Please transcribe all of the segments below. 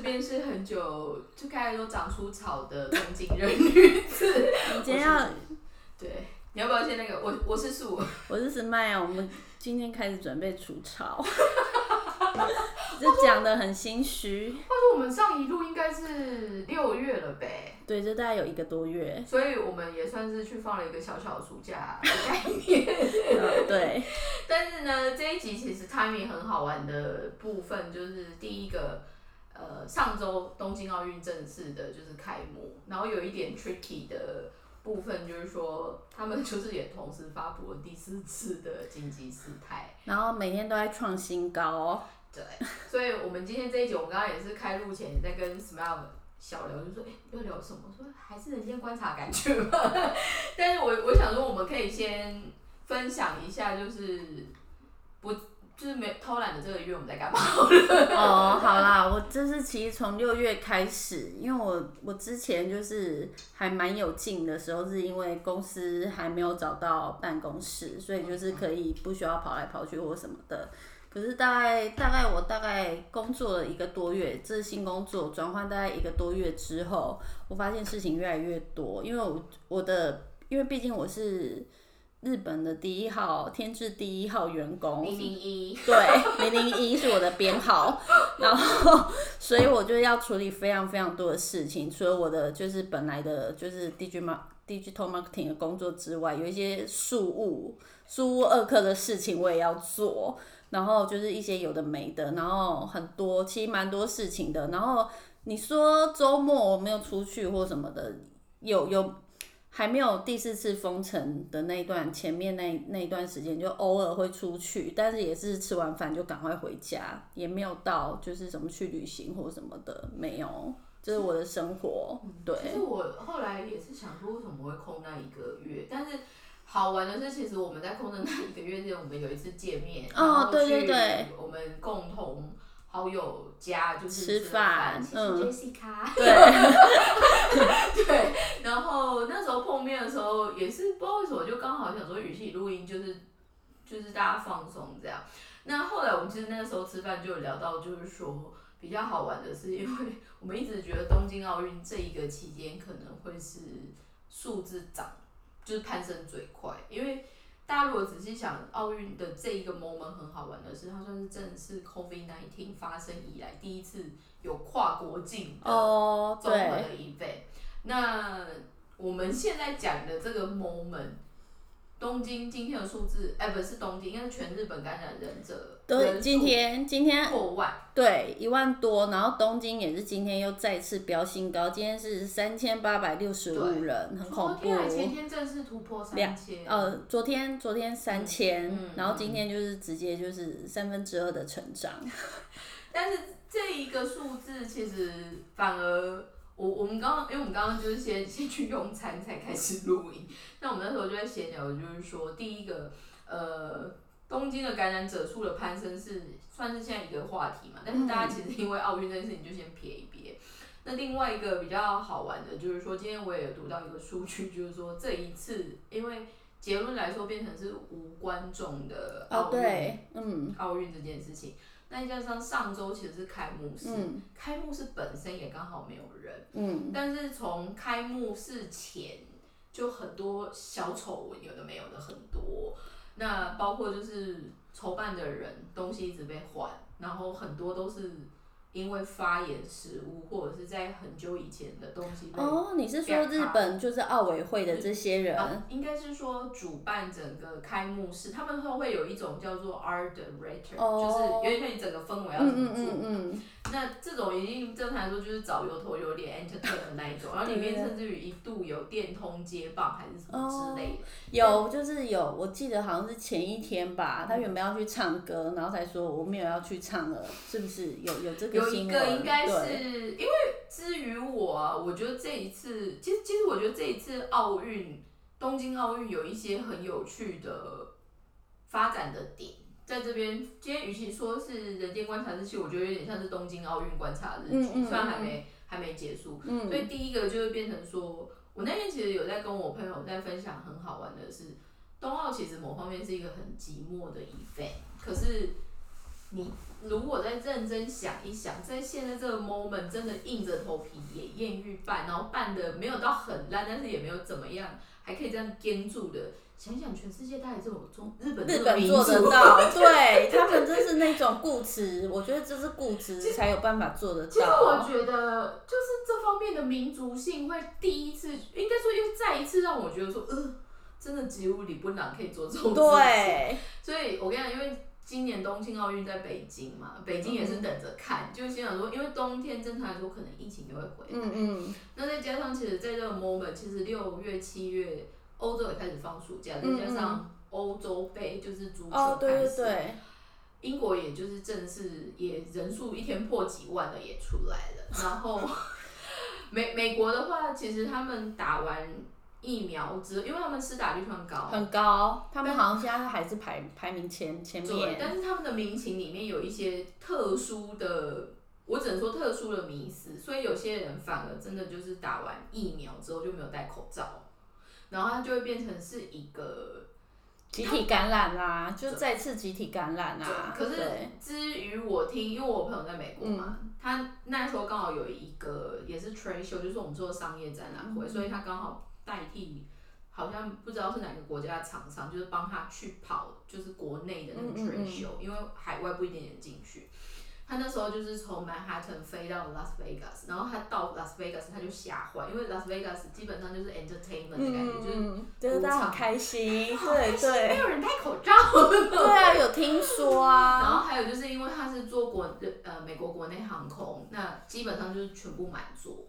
这边是很久就开始都长出草的东京人女子。你今天要对，你要不要先那个？我我是树，我是石麦啊，我们今天开始准备除草，这讲的很心虚。话说我们上一路应该是六月了呗，对，这大概有一个多月。所以我们也算是去放了一个小小的暑假的概念。呃对，但是呢，这一集其实 timing 很好玩的部分就是第一个，呃，上周东京奥运正式的就是开幕，然后有一点 tricky 的部分就是说，他们 就是也同时发布了第四次的紧急事态。然后每天都在创新高哦。对，所以我们今天这一集，我们刚刚也是开录前也在跟 Smile 小聊，就说，哎、要聊什么？说还是人间观察感觉吧。但是我我想说，我们可以先分享一下，就是不就是没偷懒的这个月我们在干嘛？哦，好啦，我这是其实从六月开始，因为我我之前就是还蛮有劲的时候，是因为公司还没有找到办公室，所以就是可以不需要跑来跑去或什么的。可是大概大概我大概工作了一个多月，这是新工作转换大概一个多月之后，我发现事情越来越多，因为我我的因为毕竟我是日本的第一号天智第一号员工，零零一，对，零零一是我的编号，然后所以我就要处理非常非常多的事情，除了我的就是本来的就是 digital digital marketing 的工作之外，有一些事务事务二课的事情我也要做，然后就是一些有的没的，然后很多其实蛮多事情的，然后你说周末我没有出去或什么的，有有。还没有第四次封城的那一段，前面那那一段时间就偶尔会出去，但是也是吃完饭就赶快回家，也没有到就是什么去旅行或什么的，没有，这是我的生活。对，其实我后来也是想说，为什么会空那一个月？但是好玩的是，其实我们在空的那一个月之前，我们有一次见面，哦然后对对去对我们共同好友家就是吃饭谢谢嗯 Jessica。对，对，然后那时候碰面的时候，也是不知道为什么，就刚好想说语气录音，就是就是大家放松这样。那后来我们其实那个时候吃饭就有聊到，就是说比较好玩的是，因为我们一直觉得东京奥运这一个期间可能会是数字涨，就是攀升最快，因为。大家如果仔细想，奥运的这一个 moment 很好玩的是，它算是正式 COVID nineteen 发生以来第一次有跨国境的哦，综合对，的 event。那我们现在讲的这个 moment，东京今天的数字，哎、不是东京，应该是全日本感染人者对，人数今天今天破万，对一万多，然后东京也是今天又再次飙新高，今天是三千八百六十五人，很恐怖昨天。还前天正式突破三千，呃，昨天昨天三千、嗯然后今天就是直接就是三分之二的成长。但是这一个数字其实反而。我我们刚刚，因为我们刚刚就是先 先去用餐才开始录音，那我们那时候就在闲聊，就是说第一个，呃，东京的感染者数的攀升是算是现在一个话题嘛，但是大家其实因为奥运这件事情就先撇一撇。那另外一个比较好玩的就是说，今天我也有读到一个数据，就是说这一次因为结论来说变成是无观众的哦，奥运，对，嗯奥运这件事情。那加上上周其实是开幕式，嗯开幕式本身也刚好没有人，嗯，但是从开幕式前就很多小丑闻，有的没有的很多。那包括就是筹办的人东西一直被换，然后很多都是因为发言失误，或者是在很久以前的东西被哦，你是说日本就是奥委会的这些人？啊，应该是说主办整个开幕式，他们会会有一种叫做 art director，、哦就是有点像你整个氛围要怎嗯么做。嗯嗯嗯，那这种已经正常来说就是找有头有脸 entertain 的那一种，然后里面甚至于一度有电通接棒还是什么之类的。有就是有，我记得好像是前一天吧，他原本要去唱歌，然后才说我没有要去唱了，是不是？有有这个有一？个应该是因为至于我啊，我觉得这一次，其实其实我觉得这一次奥运，东京奥运有一些很有趣的发展的点，在这边，今天与其说是人间观察日期，我觉得有点像是东京奥运观察日期，嗯嗯虽然还没还没结束，嗯所以第一个就会变成说，我那天其实有在跟我朋友在分享，很好玩的是，冬奥其实某方面是一个很寂寞的 event，可是你如果再认真想一想，在现在这个 moment，真的硬着头皮也艳遇办，然后办的没有到很烂，但是也没有怎么样，还可以这样坚住的。想想全世界大概只有中日本日本做得到，对他们真是那种固执，我觉得这是固执才有办法做得到。其实我觉得就是这方面的民族性会第一次，应该说又再一次让我觉得说，呃，真的吉屋里不难可以做这种事情。对，所以我跟你讲，因为今年东京奥运在北京嘛，北京也是等着看，就心想说，因为冬天正常来说可能疫情就会回来。嗯嗯。那再加上其实在这个 moment，其实六月七月。欧洲也开始放暑假，再加上欧洲杯就是足球开始，英国也就是正式也人数一天破几万的也出来了。然后美美国的话，其实他们打完疫苗之，因为他们施打率很高，很高，他们好像现在还是排排名前前面。但是他们的民情里面有一些特殊的，我只能说特殊的迷思，所以有些人反而真的就是打完疫苗之后就没有戴口罩。然后它就会变成是一个集体感染啦，就再次集体感染啦。可是至于我听，因为我朋友在美国嘛，他那时候刚好有一个也是 trade show，就是我们做商业展览会，所以他刚好代替，好像不知道是哪个国家的厂商，就是帮他去跑，就是国内的那个 trade show，因为海外不一定能进去。他那时候就是从曼哈顿飞到 Las Vegas，然后他到 Las Vegas 他就吓坏，因为 Las Vegas 基本上就是 entertainment 的感觉，就是就是大家很开心，对对，没有人戴口罩，对啊，有听说啊。然后还有就是因为他是做国呃美国国内航空，那基本上就是全部满座，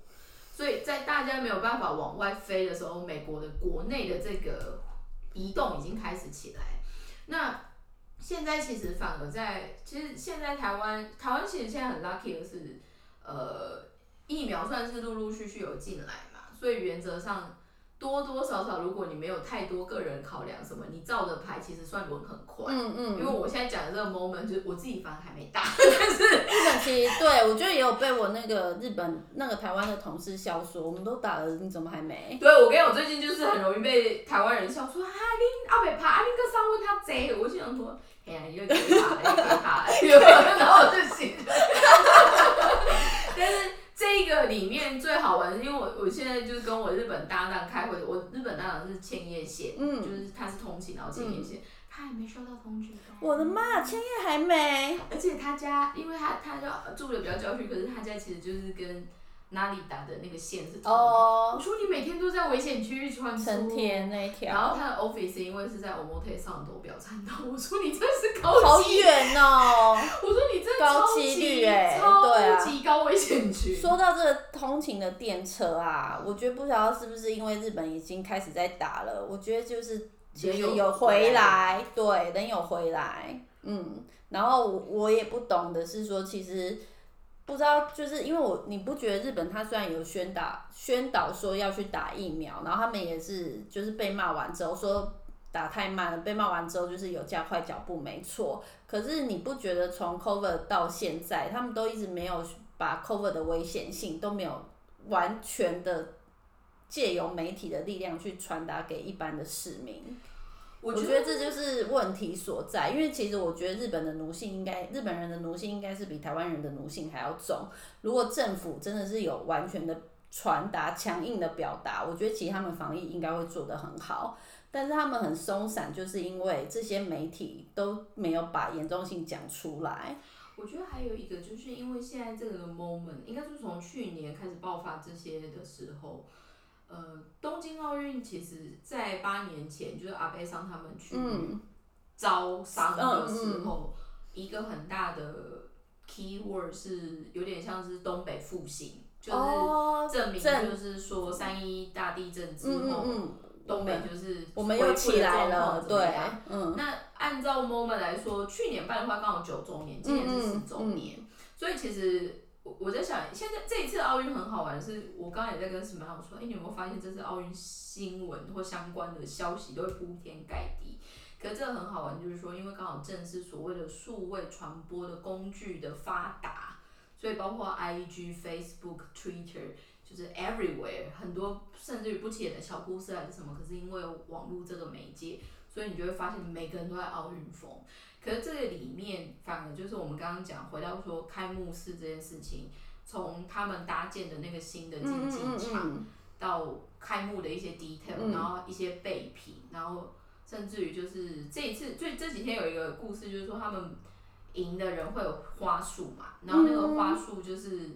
所以在大家没有办法往外飞的时候，美国的国内的这个移动已经开始起来，那。现在其实反而在，其实现在台湾，台湾其实现在很 lucky 的是，呃，疫苗算是陆陆续续有进来嘛，所以原则上。多多少少，如果你没有太多个人考量什么，你照着排其实算轮很快。嗯嗯。因为我现在讲的这个 moment，就是我自己反正还没打，但是日本其实对我觉得也有被我那个日本那个台湾的同事笑说，我们都打了，你怎么还没？对，我跟你讲，最近就是很容易被台湾人笑说啊，你阿北怕，啊，你个上问他贼，我就想说，哎呀，你又可以打，又可以打，然后我就心，但是。这个里面最好玩，因为我我现在就是跟我日本搭档开会，我日本搭档是千叶县，嗯就是他是通勤，然后千叶县，他还没收到通知。我的妈，千叶还没，而且他家，因为他他就住的比较郊区，可是他家其实就是跟。哪里打的那个线是同我说你每天都在危险区域穿梭。成田那一条。然后他的 office 因为是在 Omote 上都表参道。我说你真是高级。好远哦。我说你真的超级超级高危险区。说到这个通勤的电车啊，我觉得不知道是不是因为日本已经开始在打了，我觉得就是其实有回来，对，人有回来，嗯，然后我也不懂的是说其实。不知道，就是因为我你不觉得日本他虽然有宣导宣导说要去打疫苗，然后他们也是就是被骂完之后说打太慢了，被骂完之后就是有加快脚步，没错。可是你不觉得从 cover 到现在，他们都一直没有把 cover 的危险性都没有完全的借由媒体的力量去传达给一般的市民？我觉得这就是问题所在，因为其实我觉得日本的奴性应该，日本人的奴性应该是比台湾人的奴性还要重。如果政府真的是有完全的传达、强硬的表达，我觉得其实他们防疫应该会做得很好。但是他们很松散，就是因为这些媒体都没有把严重性讲出来。我觉得还有一个，就是因为现在这个 moment，应该是从去年开始爆发这些的时候。呃，东京奥运其实，在八年前，就是阿贝桑他们去招商的时候，一个很大的 key word 是有点像是东北复兴，就是证明就是说三一大地震之后，东北就是我们又起来了，对，嗯。那按照 moment 来说，去年办的话刚好九周年，今年是十周年，所以其实。我我在想，现在这一次奥运很好玩，是我刚刚也在跟史曼我说，哎，你有没有发现这次奥运新闻或相关的消息都会铺天盖地？可是这个很好玩，就是说，因为刚好正是所谓的数位传播的工具的发达，所以包括 I G、Facebook、Twitter，就是 everywhere，很多甚至于不起眼的小故事还是什么，可是因为网络这个媒介，所以你就会发现每个人都在奥运风。可是这个里面反而就是我们刚刚讲，回到说开幕式这件事情，从他们搭建的那个新的竞技场到开幕的一些 detail，然后一些备品，然后甚至于就是这一次，最这几天有一个故事，就是说他们赢的人会有花束嘛，然后那个花束就是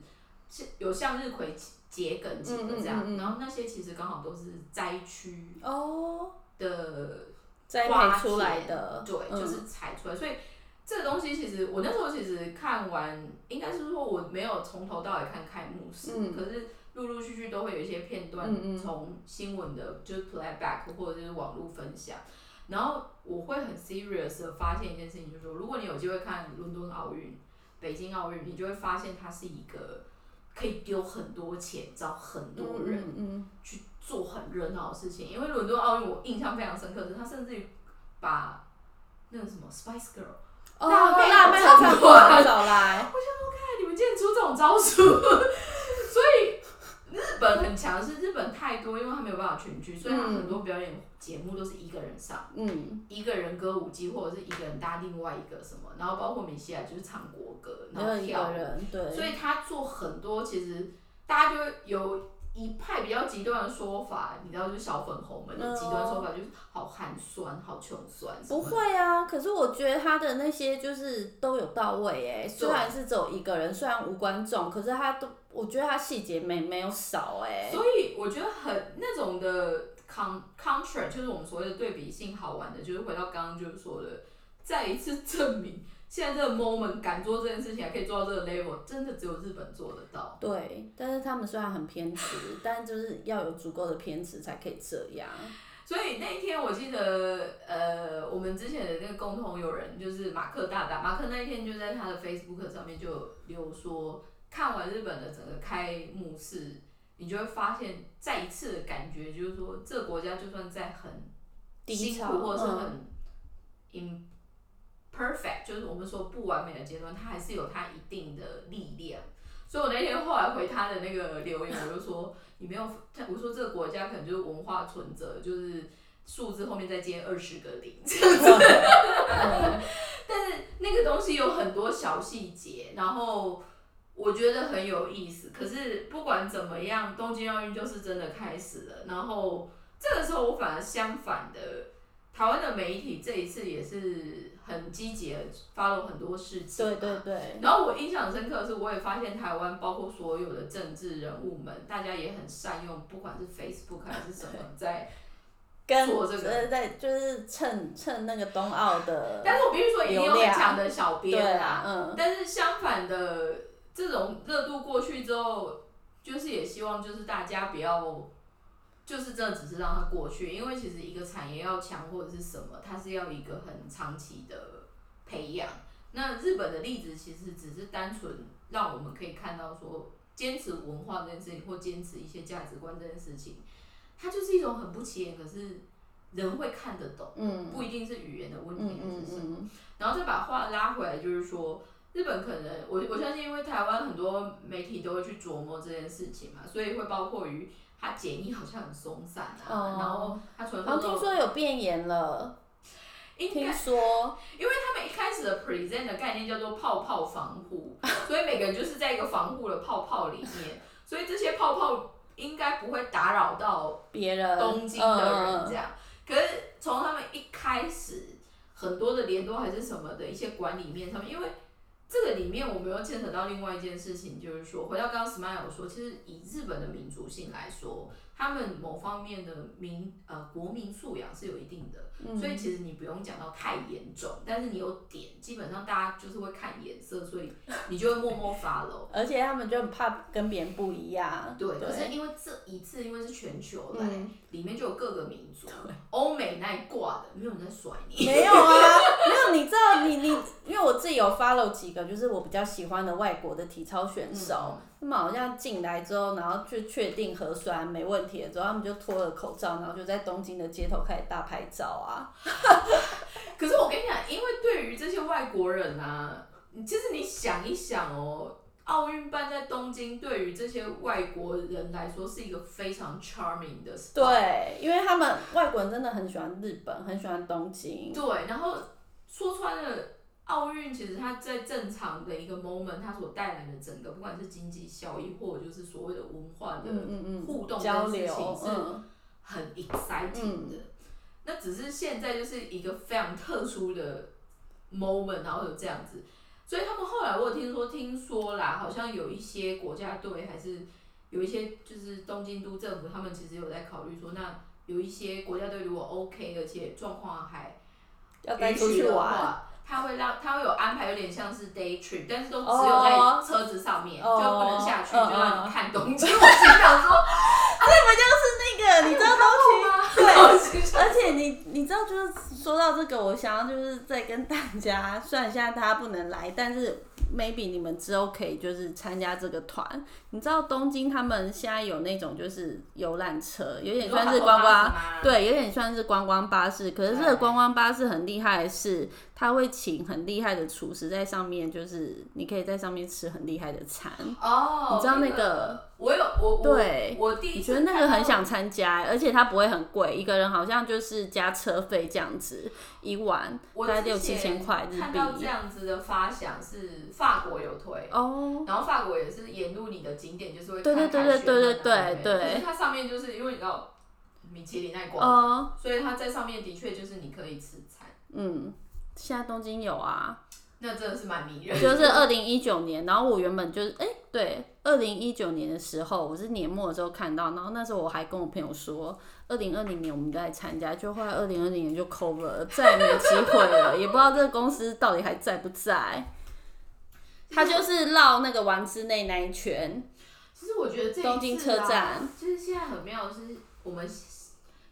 有向日葵。桔梗几个这样，然后那些其实刚好都是灾区哦的栽培出来的，对，就是采出来。所以这个东西其实我那时候其实看完，应该是说我没有从头到尾看开幕式，可是陆陆续续都会有一些片段从新闻的，就是 playback 或者就是网络分享，然后我会很 serious 的发现一件事情，就是说如果你有机会看伦敦奥运、北京奥运，你就会发现它是一个。可以丢很多钱，找很多人去做很热闹的事情。因为伦敦奥运，我印象非常深刻的是，他甚至于把那个什么 Spice Girl 辣妹辣妹唱团找来。我想说，看你们竟然出这种招数，所以。日本很强，是日本太多，因为他没有办法群聚，所以他很多表演节目都是一个人上，嗯一个人歌舞伎，或者是一个人搭另外一个什么，然后包括米西亚就是唱国歌，然后跳人对，所以他做很多，其实大家就有。一派比较极端的说法，你知道，就是小粉红们的极端说法，就是好寒酸、好穷酸。不会啊，可是我觉得他的那些就是都有到位哎，虽然是只有一个人，虽然无观众，可是他都，我觉得他细节没没有少哎。所以我觉得很那种的 con contrast，就是我们所谓的对比性好玩的，就是回到刚刚就是说的，再一次证明。现在这个 moment 敢做这件事情，还可以做到这个 level，真的只有日本做得到。对，但是他们虽然很偏执，但就是要有足够的偏执才可以这样。所以那一天我记得，呃，我们之前的那个共同友人就是马克大大，马克那一天就在他的 Facebook 上面就留说，看完日本的整个开幕式，你就会发现再一次的感觉，就是说这个国家就算在很辛苦或者是很 in。Perfect 就是我们说不完美的阶段，它还是有它一定的力量。所以我那天后来回他的那个留言，我就说你没有，我说这个国家可能就是文化存折，就是数字后面再接二十个零。但是那个东西有很多小细节，然后我觉得很有意思。可是不管怎么样，东京奥运就是真的开始了。然后这个时候我反而相反的，台湾的媒体这一次也是。很积极的发了很多事情，对对对。然后我印象深刻的是，我也发现台湾包括所有的政治人物们，大家也很善用，不管是 Facebook 还是什么，在做这个，在就是蹭蹭那个冬奥的。但是我必须说，也有很强的小编啦。嗯。但是相反的，这种热度过去之后，就是也希望就是大家不要。就是真的只是让它过去，因为其实一个产业要强或者是什么，它是要一个很长期的培养。那日本的例子其实只是单纯让我们可以看到说，坚持文化这件事情或坚持一些价值观这件事情，它就是一种很不起眼，可是人会看得懂，嗯不一定是语言的问题还是什么。然后再把话拉回来，就是说日本可能我我相信，因为台湾很多媒体都会去琢磨这件事情嘛，所以会包括于。他检疫好像很松散啊，然后他纯粹听说有变严了，听说，因为他们一开始的 present 的概念叫做泡泡防护，所以每个人就是在一个防护的泡泡里面，所以这些泡泡应该不会打扰到别人东京的人这样。可是从他们一开始很多的联络还是什么的一些管理面上面，因为。这个里面我们又牵扯到另外一件事情，就是说，回到刚刚 Smile 说，其实以日本的民族性来说，他们某方面的民呃国民素养是有一定的，所以其实你不用讲到太严重，但是你有点，基本上大家就是会看颜色，所以你就会默默 follow。而且他们就很怕跟别人不一样。对，可是因为这一次因为是全球来，里面就有各个民族，欧美那一挂的，没有人在甩你。没有啊，没有，你知道你你，因为我自己有 follow 几个，就是我比较喜欢的外国的体操选手。他们好像进来之后，然后就确定核酸没问题了之后，他们就脱了口罩，然后就在东京的街头开始大拍照啊。可是我跟你讲，因为对于这些外国人啊，其实你想一想哦，奥运办在东京，对于这些外国人来说是一个非常 charming 的。对，因为他们外国人真的很喜欢日本，很喜欢东京。对，然后说穿了。奥运其实它在正常的一个 moment，它所带来的整个不管是经济效益，或者就是所谓的文化的嗯嗯嗯，互动交跟事情流，是嗯很 exciting 的。那只是现在就是一个非常特殊的 moment，然后有这样子，所以他们后来我有听说，听说啦，好像有一些国家队还是有一些就是东京都政府，他们其实有在考虑说，那有一些国家队如果 OK，而且状况还要带出去允许的玩，话，他会让他会有安排，有点像是 day trip，但是都只有哦。在车子上面，哦就不能下去，嗯就让你看东京。我心想说，那个你知道东西。对，而且你你知道，就是说到这个，我想要就是再跟大家，虽然现在大家不能来，但是 maybe 你们之后可以就是参加这个团。你知道东京他们现在有那种就是游览车，有点算是观光，对，有点算是观光巴士。可是这个观光巴士很厉害的是，他会请很厉害的厨师在上面，就是你可以在上面吃很厉害的餐。哦，你知道那个个？我有我我对我第一次你觉得那个很想参加，而且它不会很贵，一个人好像就是加车费这样子，一晚大概六七千块日看到这币。样子的发想是法国有推。哦，然后法国也是沿路你的景点就是会对对对对对选对对啊可是它上面就是因为你知道米其林那一挂，哦，所以它在上面的确就是你可以吃餐，嗯，现在东京有啊，那真的是蛮迷人。就是二零一九年，然后我原本就是哎、对，二零一九年的时候，我是年末的时候看到，然后那时候我还跟我朋友说，二零二零年我们再参加，就后来二零二零年就 cover 了，再也没机会了，也不知道这个公司到底还在不在。他就是绕那个丸之内那一圈，其实我觉得这东京车站，就是现在很妙的是，我们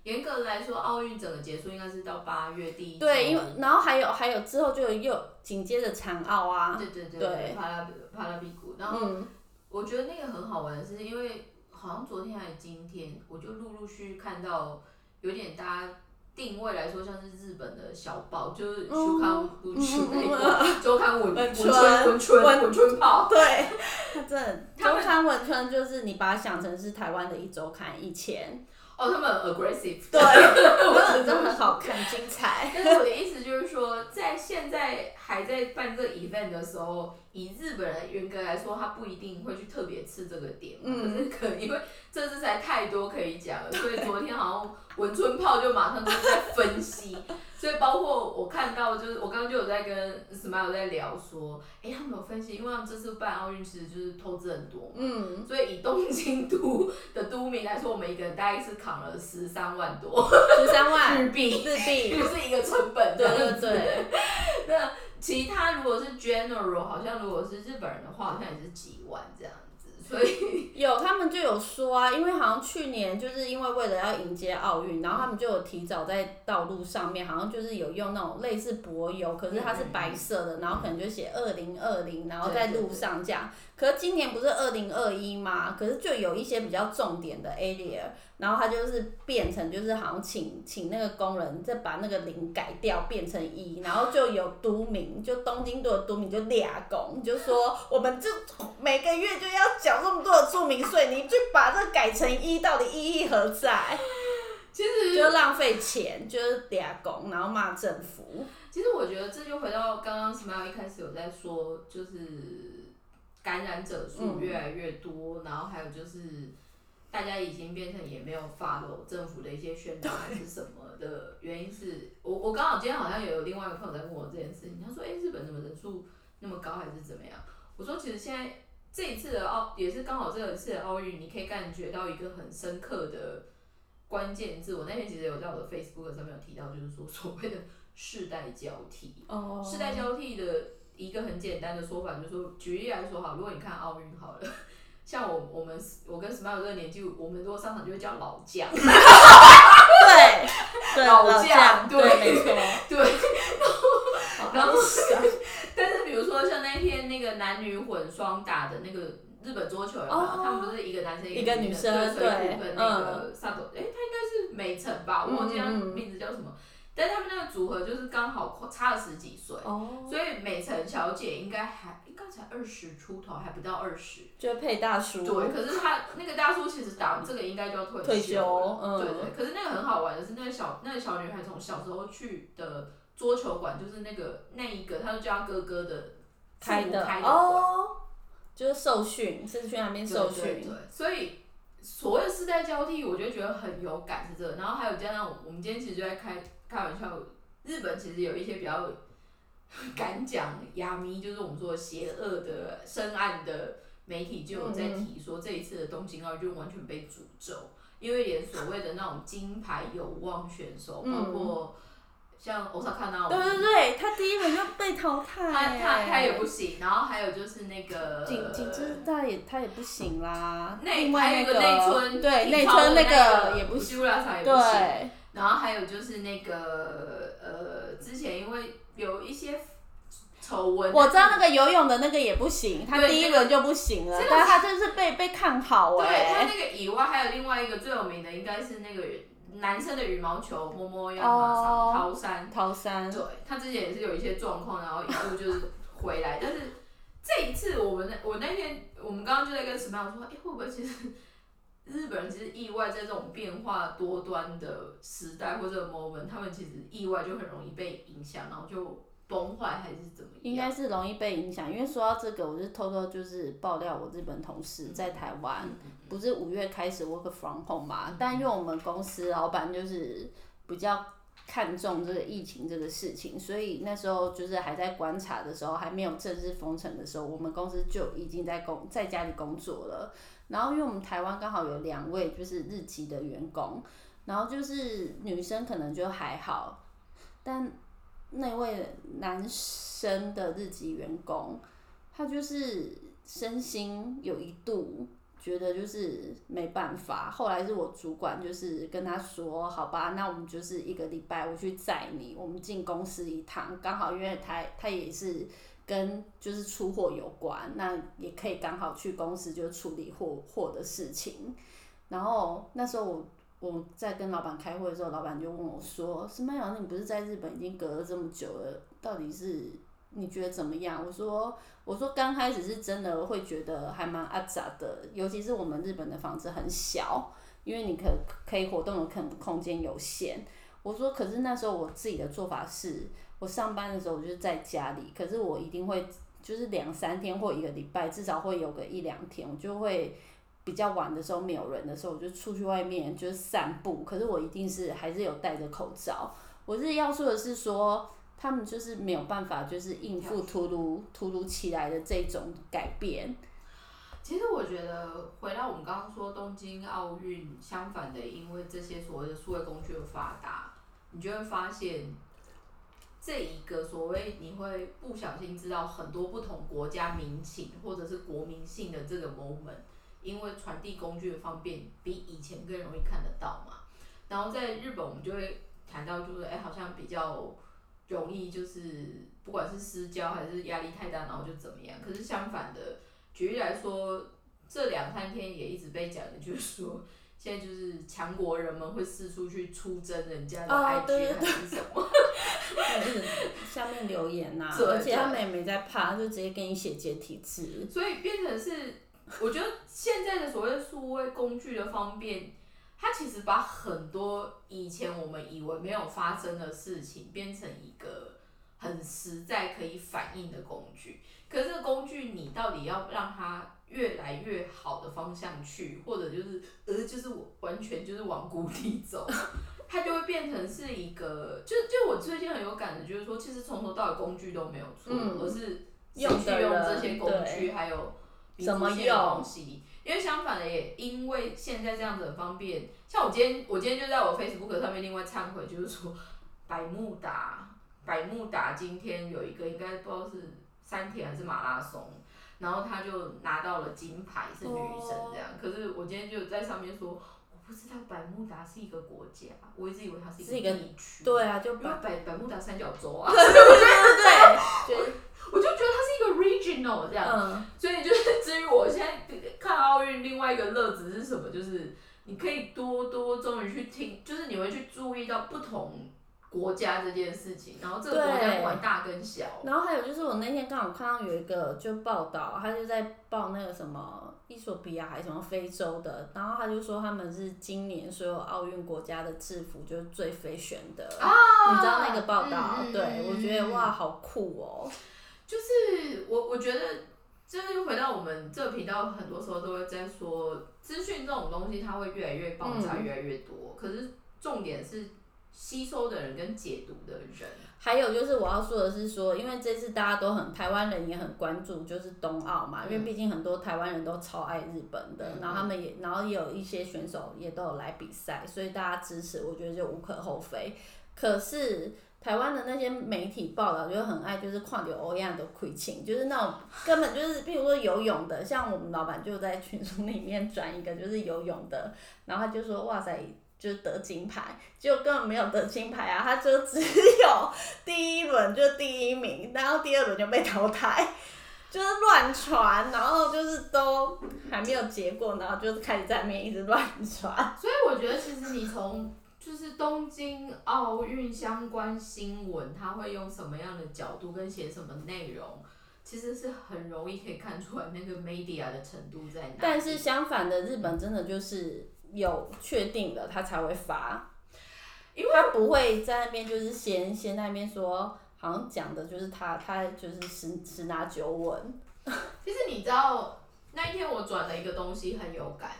严格的来说，奥运整个结束应该是到八月第一。对，因为然后还有还有之后就有又紧接着残奥啊，对对对对帕拉帕拉比谷，然后嗯，我觉得那个很好玩的是，因为好像昨天还是今天，我就陆陆续续看到有点大家定位来说像是日本的小报，就是 周刊文春那个周刊文文春文春文春报，对，它真的，他们周刊文春就是你把它想成是台湾的一周刊以前，哦，他们很 aggressive，对，我真的很好看，精彩。但是我的意思就是说，在现在还在办这个 event 的时候，以日本人严格来说，他不一定会去特别吃这个点。嗯可是可能因为这次实在太多可以讲了，所以昨天好像文春炮就马上就是在分析。所以包括我看到，就是我刚刚就有在跟 Smile 在聊说，哎、他们有分析，因为他们这次办奥运其实就是投资很多嘛。嗯，所以以东京都的都民来说，我们一个人大概是扛了十三万多十三万日币，日币，就是一个成本。对对对，那其他如果是 general，好像如果是日本人的话，好像也是几万这样子，所以有 他们就有说啊，因为好像去年就是因为为了要迎接奥运，然后他们就有提早在道路上面，好像就是有用那种类似柏油，可是它是白色的，然后可能就写二零二零，然后在路上这样。可是今年不是二零二一吗？可是就有一些比较重点的 area，然后他就是变成就是好像请请那个工人再把那个零改掉变成一，然后就有都民，就东京都的都民就俩工，就说我们就每个月就要缴这么多的住民税，你就把这改成一，到底意义何在？其实就浪费钱，就是俩工，然后骂政府。其实我觉得这就回到刚刚 Smile 一开始有在说，就是感染者数越来越多，然后还有就是大家已经变成也没有 follow 政府的一些宣导还是什么的原因是，我我刚好今天好像也有另外一个朋友在问我这件事情，他说，哎、日本怎么人数那么高还是怎么样？我说其实现在这一次的奥也是刚好这一次的奥运，你可以感觉到一个很深刻的关键字。我那天其实有在我的 Facebook 上面有提到，就是说所谓的世代交替。哦世代交替的一个很简单的说法，就是说，举例来说好，如果你看奥运好了，像我我们我跟 Smile 这个年纪，我们如果上场就会叫老将，对对，老老将对对，没错。对。然后然后 但是比如说像那天那个男女混双打的那个日本桌球有没有？哦他们不是一个男生一个女女生对，对水谷跟那个萨斗，哎、他应该是美城吧，我忘记他嗯嗯嗯名字叫什么。但他们那个组合就是刚好差了十几岁，哦，所以美辰小姐应该还应该才二十出头，还不到二十。就配大叔。对，可是他那个大叔其实打完这个应该就要退退休休了嗯对对。可是那个很好玩的是，那个小那个小女孩从小时候去的桌球馆，就是那个那一个，她就叫他哥哥的开的开哦，就是受训，是去那边受训。对所以所谓的世代交替，我就觉得很有感是这个。然后还有加上我们今天其实就在开开玩笑，日本其实有一些比较 敢讲哑谜，就是我们说邪恶的深暗的媒体就有在提说，这一次的东京奥运完全被诅咒，因为连所谓的那种金牌有望选手，包括。像我少看到，对对对，他第一轮就被淘汰，他他他也不行，然后还有就是那个景景之他也他也不行啦，内外那个内村对内村那个也不行，对，然后还有就是那个呃之前因为有一些丑闻，我知道那个游泳的那个也不行，他第一轮就不行了，但他真是被被看好哎，对他那个以外还有另外一个最有名的应该是那个。男生的羽毛球，摸摸要马上桃山，桃山，对他之前也是有一些状况，然后一路就是回来，但是这一次我们那我那天我们刚刚就在跟石曼说，哎，会不会其实日本人其实意外在这种变化多端的时代或者 moment，他们其实意外就很容易被影响，然后就。崩坏还是怎么样？应该是容易被影响，因为说到这个，我就偷偷就是爆料，我日本同事在台湾，不是五月开始 work from home 嘛？但因为我们公司老板就是比较看重这个疫情这个事情，所以那时候就是还在观察的时候，还没有正式封城的时候，我们公司就已经在工在家里工作了。然后因为我们台湾刚好有两位就是日籍的员工，然后就是女生可能就还好，但。那位男生的日籍员工，他就是身心有一度觉得就是没办法。后来是我主管就是跟他说：“好吧，那我们就是一个礼拜我去载你，我们进公司一趟，刚好因为他他也是跟就是出货有关，那也可以刚好去公司就处理货货的事情。然后那时候我。”我在跟老板开会的时候，老板就问我说：“什么呀？你不是在日本已经隔了这么久了，到底是你觉得怎么样？”我说：“我说刚开始是真的会觉得还蛮阿杂的，尤其是我们日本的房子很小，因为你可可以活动的空空间有限。”我说：“可是那时候我自己的做法是，我上班的时候我就在家里，可是我一定会就是两三天或一个礼拜，至少会有个一两天，我就会。”比较晚的时候没有人的时候，我就出去外面就是散步。可是我一定是还是有戴着口罩。我是要说的是说，他们就是没有办法，就是应付突如突如其来的这种改变。其实我觉得回到我们刚刚说东京奥运，相反的，因为这些所谓的数位工具的发达，你就会发现这一个所谓你会不小心知道很多不同国家民情或者是国民性的这个 moment。因为传递工具的方便，比以前更容易看得到嘛。然后在日本，我们就会谈到，就是哎，好像比较容易，就是不管是私交还是压力太大，然后就怎么样。可是相反的，举例来说，这两三天也一直被讲的，就是说现在就是强国人们会四处去出征人家的 IG 还是什么，下面留言呐，而且他们也没在怕，就直接给你写简体字，所以变成是。我觉得现在的所谓数位工具的方便，它其实把很多以前我们以为没有发生的事情，变成一个很实在可以反应的工具。可是这个工具，你到底要让它越来越好的方向去，或者就是呃，就是完全就是往谷底走，它就会变成是一个，就就我最近很有感的，就是说，其实从头到尾工具都没有错，而是用去用这些工具，还有。怎么用？因为相反的，也因为现在这样子很方便。像我今天，我今天就在我 Facebook 上面另外忏悔，就是说，百慕达，百慕达今天有一个应该不知道是三天还是马拉松，然后他就拿到了金牌，是女神这样。可是我今天就在上面说，我不知道百慕达是一个国家，我一直以为它是一个地区。对啊，就百百慕达三角洲啊。对对对对。我就觉得它是一个 regional 这样，所以就是 至于我现在看奥运，另外一个乐子是什么？就是你可以多多终于去听，就是你会去注意到不同国家这件事情，然后这个国家对不管大跟小，然后还有就是我那天刚好看到有一个就报道，他就在报那个什么伊索比亚还是什么非洲的，然后他就说他们是今年所有奥运国家的制服就是最非选的，你知道那个报道？对，我觉得嗯哇，好酷哦、就是我我觉得，就是又回到我们这个频道，很多时候都会在说，资讯这种东西它会越来越爆炸，嗯越来越多。可是重点是吸收的人跟解读的人。还有就是我要说的是说，因为这次大家都很台湾人也很关注，就是冬奥嘛，因为毕竟很多台湾人都超爱日本的，嗯然后他们也，然后也有一些选手也都有来比赛，所以大家支持，我觉得就无可厚非。可是台湾的那些媒体报道就很爱，就是跨流欧亚的亏情，就是那种根本就是，譬如说游泳的，像我们老板就在群组里面转一个就是游泳的，然后他就说哇塞。就是得金牌，结果根本没有得金牌啊！他就只有第一轮就第一名，然后第二轮就被淘汰，就是乱传，然后就是都还没有结果，然后就是开始在那边一直乱传。所以我觉得，其实你从就是东京奥运相关新闻，它会用什么样的角度跟写什么内容，其实是很容易可以看出来那个 media 的程度在哪。但是相反的，日本真的就是有确定的，他才会发，因为他不会在那边就是先先在那边说，好像讲的就是他他就是十十拿九稳。其实你知道那一天我转了一个东西很有感，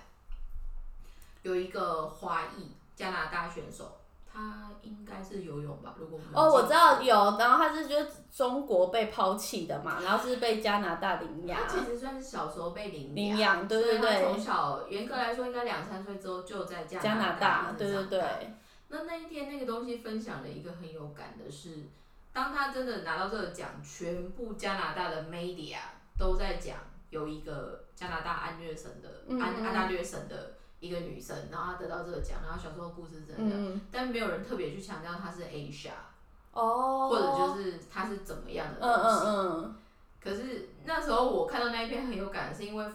有一个华裔加拿大选手，他应该是游泳吧？如果哦，我知道有，然后他是就是中国被抛弃的嘛，然后是被加拿大领养他。其实算是小时候被领领养对对对所以他从小严格来说应该两三岁之后就在加加拿大大，对对对，那那一天那个东西分享了一个很有感的是，当他真的拿到这个奖，全部加拿大的 media 都在讲有一个加拿大安略省的、安安大略省的一个女生，然后她得到这个奖，然后小时候故事是真的，嗯，但没有人特别去强调她是 Asia，、哦，或者就是她是怎么样的东嗯西。嗯嗯，可是那时候我看到那一篇很有感，是因为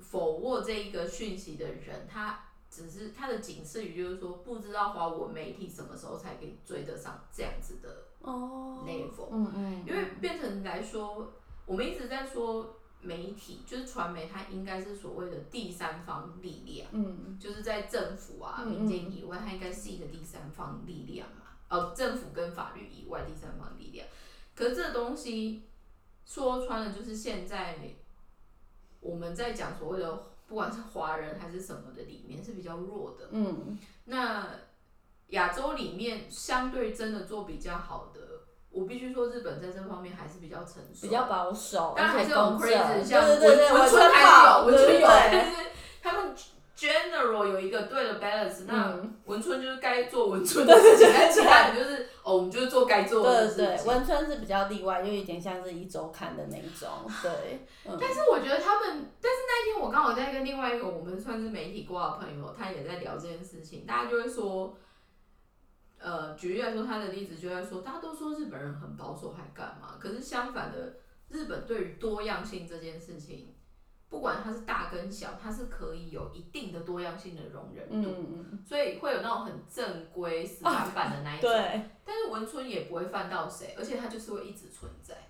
否握这一个讯息的人，他只是他的警示语就是说，不知道华文媒体什么时候才可以追得上这样子的哦。level，、嗯嗯，因为变成来说，我们一直在说媒体就是传媒，它应该是所谓的第三方力量，嗯就是在政府啊、民间以外，它应该是一个第三方力量嘛。呃，政府跟法律以外第三方力量。可是这东西说穿了，就是现在我们在讲所谓的不管是华人还是什么的里面是比较弱的。嗯那亚洲里面相对真的做比较好的，我必须说日本在这方面还是比较成熟，比较保守，当然还是有 crazy，像对对对，文文春还是有，文春有，对对但是他们 general 有一个对的 balance，那嗯。文春就是该做文春 的事情，但其他人就是哦，我们就是做该做的对对，事情。文春是比较例外，就有点像是一周刊的那一种，对，嗯。但是我觉得他们，但是那一天我刚好在跟另外一个我们算是媒体挂的朋友，他也在聊这件事情，大家就会说，呃，举例来说，他的例子就在说，大家都说日本人很保守，还干嘛？可是相反的，日本对于多样性这件事情，不管它是大跟小，它是可以有一定的多样性的容忍度，嗯嗯，所以会有那种很正规死板板的那一种。对，但是文春也不会犯到谁，而且它就是会一直存在。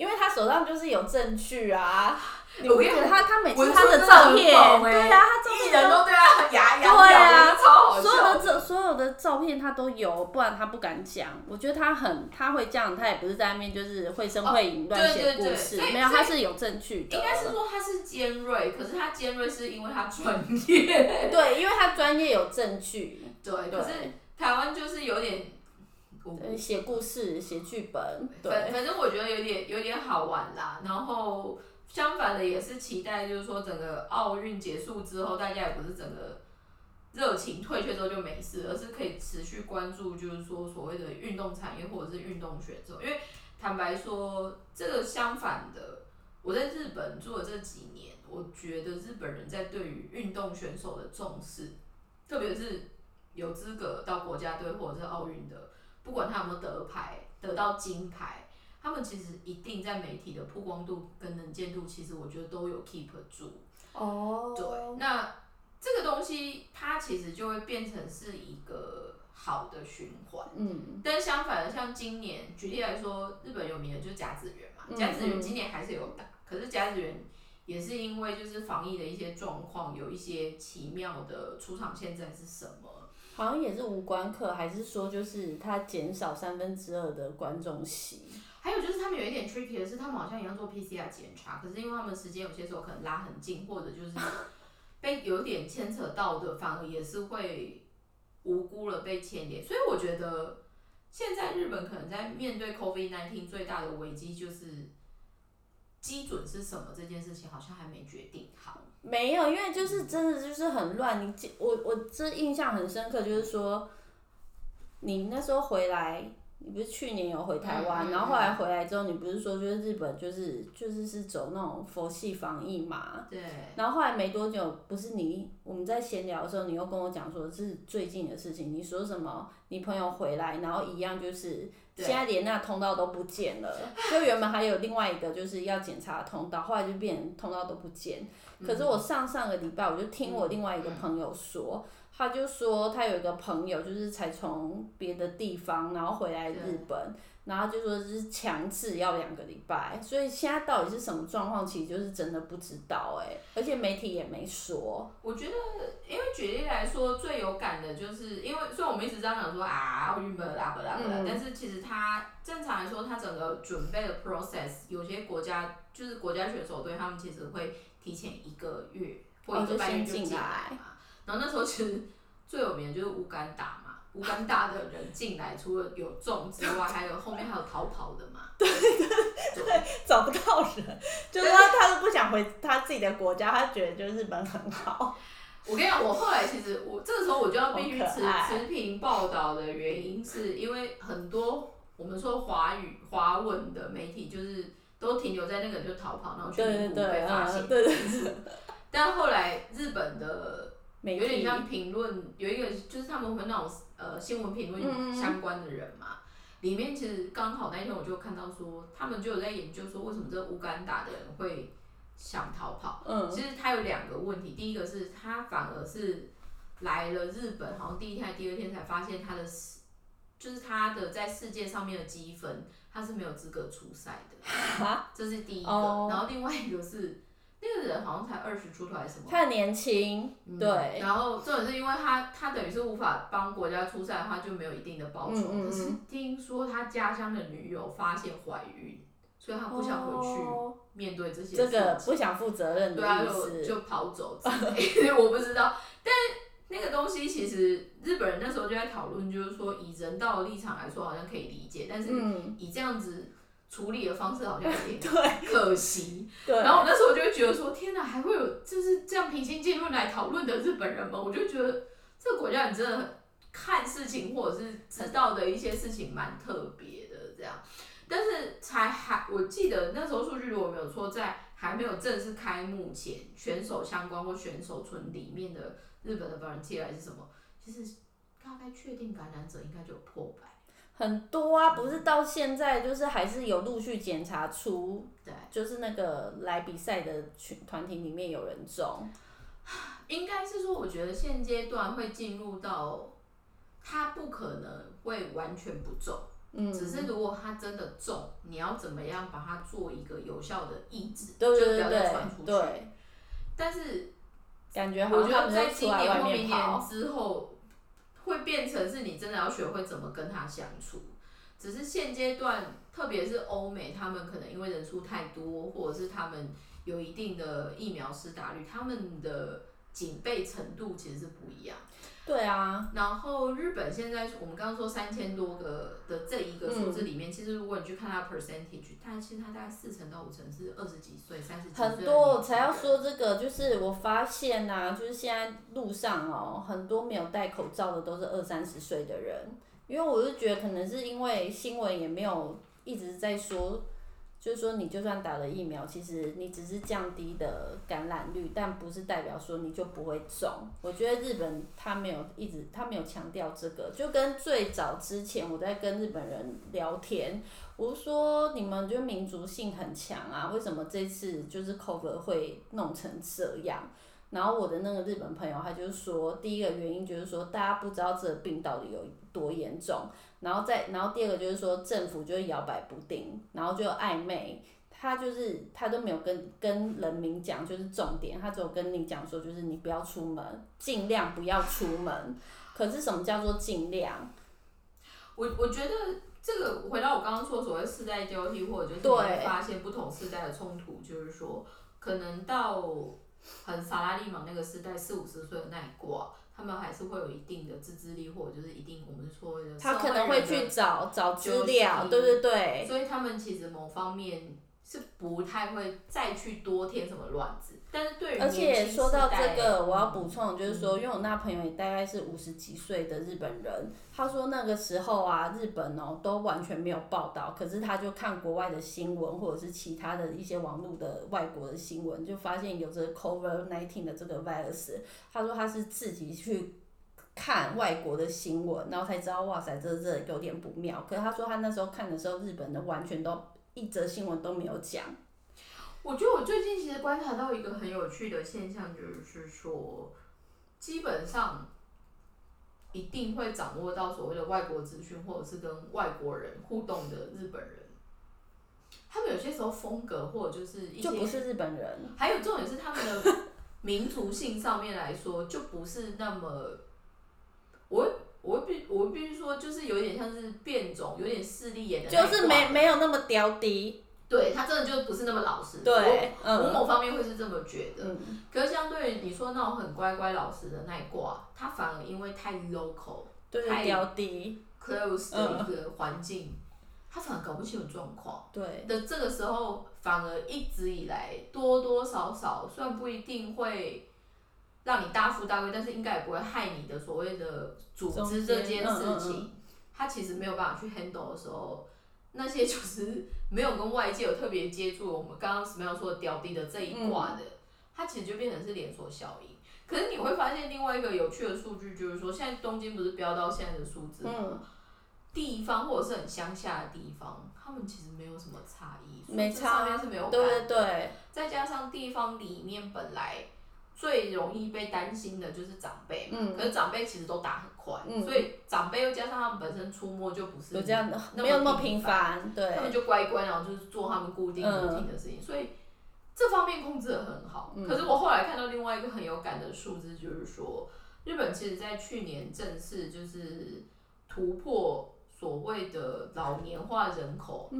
因为他手上就是有证据啊，你我跟你讲不觉他他每次他的照片，欸对啊，他照片都人都对他牙痒痒对啊，超好所有的照所有的照片他都有，不然他不敢讲。我觉得他很他会这样，他也不是在那边就是会声会影乱写故事，没有，他是有证据的。应该是说他是尖锐，可是他尖锐是因为他专业。对，因为他专业有证据，对，可是台湾就是有点，我呃，写故事、写剧本，反对，反正我觉得有点有点好玩啦。然后相反的也是期待，就是说整个奥运结束之后，大家也不是整个热情退却之后就没事，而是可以持续关注，就是说所谓的运动产业或者是运动选手。因为坦白说，这个相反的，我在日本住了这几年，我觉得日本人在对于运动选手的重视，特别是有资格到国家队或者是奥运的，不管他有没有得牌，得到金牌，他们其实一定在媒体的曝光度跟能见度，其实我觉得都有 keep 住。哦对，那这个东西它其实就会变成是一个好的循环。嗯，但相反的，像今年举例来说，日本有名的就是甲子园嘛，嗯甲子园今年还是有打，可是甲子园也是因为就是防疫的一些状况，有一些奇妙的出场限制是什么。好像也是无关客，还是说就是它减少三分之二的观众席？还有就是他们有一点 tricky 的是，他们好像也要做 PCR 检查，可是因为他们时间有些时候可能拉很近，或者就是被有点牵扯到的，反而也是会无辜了被牵连。所以我觉得现在日本可能在面对 COVID-19 最大的危机就是基准是什么这件事情，好像还没决定好。没有，因为就是真的就是很乱。你记我我这印象很深刻，就是说你那时候回来，你不是去年有回台湾，嗯嗯然后后来回来之后，你不是说就是日本就是就是是走那种佛系防疫嘛？对，然后后来没多久，不是你我们在闲聊的时候，你又跟我讲说这是最近的事情，你说什么？你朋友回来，然后一样就是对现在连那通道都不见了，就原本还有另外一个就是要检查的通道，后来就变成通道都不见。可是我上上个礼拜我就听我另外一个朋友说，他就说他有一个朋友就是才从别的地方然后回来日本，然后就说是强制要两个礼拜，所以现在到底是什么状况，其实就是真的不知道哎、而且媒体也没说。我觉得，因为举例来说，最有感的就是，因为虽然我们一直这样讲说啊，奥运不啦不啦不啦，嗯但是其实它正常来说，它整个准备的 process，有些国家就是国家选手队，他们其实会提前一个月或一个半月就进来嘛。然后那时候其实最有名的就是乌干达嘛，乌干达的人进来，除了有中之外，还有后面还有逃跑的嘛。对对对找不到人，就是他他都不想回他自己的国家，他觉得就是日本很好。我跟你讲，我后来其实我这个时候我就要必须持持平报道的原因，是因为很多我们说华语华文的媒体就是都停留在那个就逃跑，然后去对对名古屋被对，发现嗯，。对对对，但后来日本的媒有点体像评论，有一个就是他们会那种呃新闻评论相关的人嘛，里面其实刚好那天我就看到说，他们就有在研究说为什么这乌干达的人会想逃跑。嗯。其实他有两个问题，第一个是他反而是来了日本，好像第一天还第二天才发现他的，就是他的在世界上面的积分，他是没有资格出赛的，啊，这是第一个。哦。然后另外一个是那个人好像才二十出头还是什么，他很年轻，嗯对，然后重点是因为他他等于是无法帮国家出赛的话，就没有一定的报酬。嗯嗯嗯可是听说他家乡的女友发现怀孕，所以他不想回去哦面对这些这事情。个不想负责任对啊，的意思。就就跑走之 类的，我不知道。但那个东西其实日本人那时候就在讨论，就是说以人道的立场来说，好像可以理解，但是嗯，以这样子处理的方式，好像有点 对可惜。对，然后我那时候就会觉得说，天哪，还会有就是这样平心静论来讨论的日本人吗？我就觉得这个国家你真的看事情或者是知道的一些事情蛮特别的这样。但是才还我记得那时候数据如果没有错，在还没有正式开幕前，选手相关或选手村里面的日本的 volunteer 还是什么，其实大概确定感染者应该就有破百。很多啊，不是到现在就是还是有陆续检查出，对，就是那个来比赛的群团体里面有人中。应该是说，我觉得现阶段会进入到，他不可能会完全不中，嗯，只是如果他真的中，你要怎么样把它做一个有效的抑制，对对就不要再对传出去。对，但是感觉好我觉像得在今在出来外年或明年面跑。之后，会变成是你真的要学会怎么跟他相处。只是现阶段，特别是欧美，他们可能因为人数太多，或者是他们有一定的疫苗施打率，他们的警备程度其实是不一样。对啊，然后日本现在我们刚刚说三千多个的这一个数字里面，其实如果你去看它的 percentage，它其实它大概四成到五成是二十几岁、三十几岁很多我才要说这个，就是我发现呐、就是现在路上哦，很多没有戴口罩的都是二三十岁的人，因为我就觉得可能是因为新闻也没有一直在说，就是说你就算打了疫苗，其实你只是降低的感染率，但不是代表说你就不会中。我觉得日本他没有一直他没有强调这个，就跟最早之前我在跟日本人聊天，我说你们就民族性很强啊，为什么这次就是 cover 会弄成这样？然后我的那个日本朋友他就是说，第一个原因就是说大家不知道这个病到底有多严重，然后再然后第二个就是说政府就是摇摆不定，然后就暧昧。他就是他都没有跟跟人民讲，就是重点，他只有跟你讲说，就是你不要出门，尽量不要出门。可是什么叫做尽量？我我觉得这个回到我刚刚说所谓世代交替，或者就是发现不同世代的冲突，就是说可能到很萨拉利嘛那个时代，四五十岁的那一挂，他们还是会有一定的自制力，或者就是一定我们说的他可能会去找找资料，对对对。所以他们其实某方面。是不太会再去多添什么乱子，但是对于而且说到这个，我要补充就是说，因为我那朋友也大概是五十几岁的日本人，他说那个时候啊，日本哦都完全没有报道，可是他就看国外的新闻或者是其他的一些网络的外国的新闻，就发现有着 COVID nineteen 的这个 virus，他说他是自己去看外国的新闻，然后才知道哇塞，这这有点不妙。可是他说他那时候看的时候，日本的完全都。一则新闻都没有讲。我觉得我最近其实观察到一个很有趣的现象，就是说，基本上一定会掌握到所谓的外国资讯，或者是跟外国人互动的日本人，他们有些时候风格或者就是一些就不是日本人，还有重点是他们的 民族性上面来说，就不是那么我。必我必须说，就是有点像是变种，有点势利眼的，就是没没有那么刁低。对他真的就不是那么老实。对，我某方面会是这么觉得。可是相对于你说那种很乖乖老实的那一挂，他反而因为太 local，太刁低，close 的一个环境，他反而搞不清楚状况。对。的这个时候，反而一直以来多多少少，虽然不一定会。让你大富大贵，但是应该也不会害你的所谓的组织这件事情，他其实没有办法去 handle 的时候，那些 就是没有跟外界有特别接触，我们刚刚 Smile 说的掉低的这一挂的，它其实就变成是连锁效应。可是你会发现另外一个有趣的数据，就是说现在东京不是飙到现在的数字吗？地方或者是很乡下的地方，他们其实没有什么差异，没差，上面是没有对对对，再加上地方里面本来。最容易被担心的就是长辈嘛，可是长辈其实都打很快，所以长辈又加上他们本身出没就不是有这样的，没有那么频繁，对，他们就乖乖，然后就是做他们固定固定的事情，所以这方面控制的很好。可是我后来看到另外一个很有感的数字，就是说日本其实在去年正式就是突破所谓的老年化人口，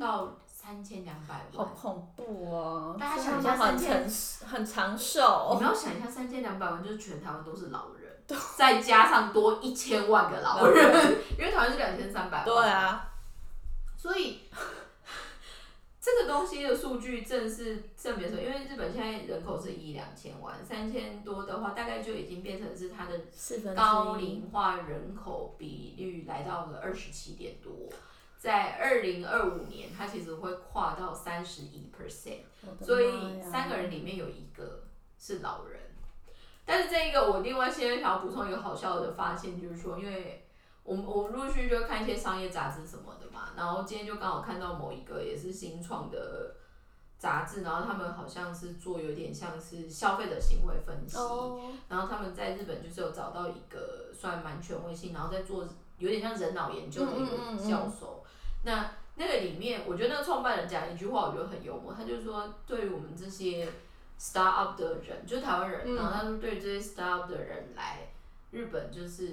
到。三千两百万，好恐怖哦！大家想一下，三千很长寿。你们要想一下，三千两百万就是全台湾都是老人，再加上多一千万个老人，因为台湾是两千三百万。对啊，所以这个东西的数据正是证明说，因为日本现在人口是一两千万，三千多的话，大概就已经变成是它的高龄化人口比率来到了二十七点多。在二零二五年，它其实会跨到三十一 percent，所以三个人里面有一个是老人。但是这一个，我另外先想要补充一个好笑的发现，就是说，因为我们我们陆续就看一些商业杂志什么的嘛，然后今天就刚好看到某一个也是新创的杂志，然后他们好像是做有点像是消费者行为分析，然后他们在日本就是有找到一个算蛮权威性，然后在做有点像人脑研究的一个教授。那那个里面，我觉得那个创办人讲一句话，我觉得很幽默。他就是说，对于我们这些 start up 的人，就是台湾人，然后他说，对于这些 start up 的人来日本，就是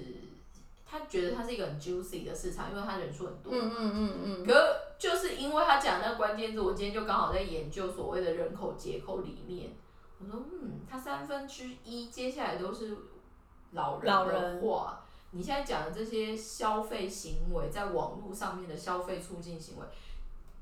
他觉得他是一个很 juicy 的市场，因为他人数很多。嗯嗯嗯嗯。可就是因为他讲那个关键字，我今天就刚好在研究所谓的人口结构里面，我说，嗯，他三分之一接下来都是老人的话。你现在讲的这些消费行为，在网络上面的消费促进行为，